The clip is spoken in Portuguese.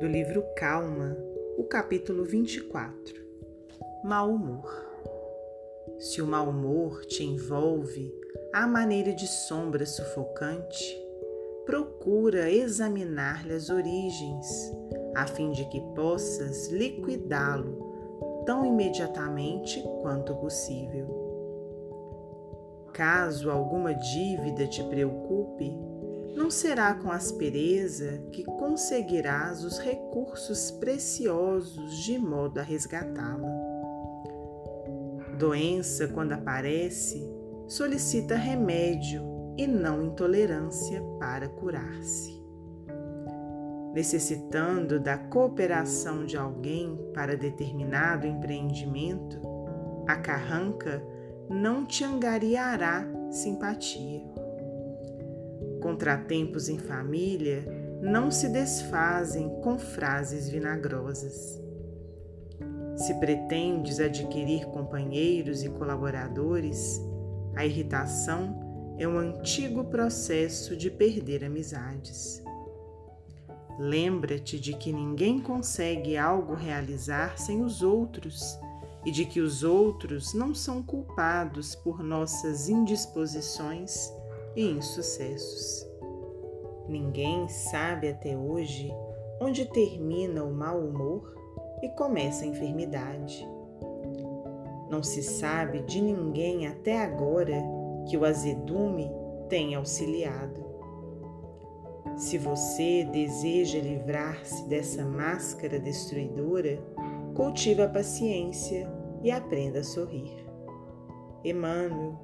do livro Calma, o capítulo 24. Mal humor. Se o mau humor te envolve à maneira de sombra sufocante, procura examinar-lhe as origens, a fim de que possas liquidá-lo tão imediatamente quanto possível. Caso alguma dívida te preocupe, não será com aspereza que conseguirás os recursos preciosos de modo a resgatá-la. Doença, quando aparece, solicita remédio e não intolerância para curar-se. Necessitando da cooperação de alguém para determinado empreendimento, a carranca não te angariará simpatia Contratempos em família não se desfazem com frases vinagrosas. Se pretendes adquirir companheiros e colaboradores, a irritação é um antigo processo de perder amizades. Lembra-te de que ninguém consegue algo realizar sem os outros e de que os outros não são culpados por nossas indisposições e insucessos. Ninguém sabe até hoje onde termina o mau humor e começa a enfermidade. Não se sabe de ninguém até agora que o azedume tenha auxiliado. Se você deseja livrar-se dessa máscara destruidora, cultive a paciência e aprenda a sorrir. Emmanuel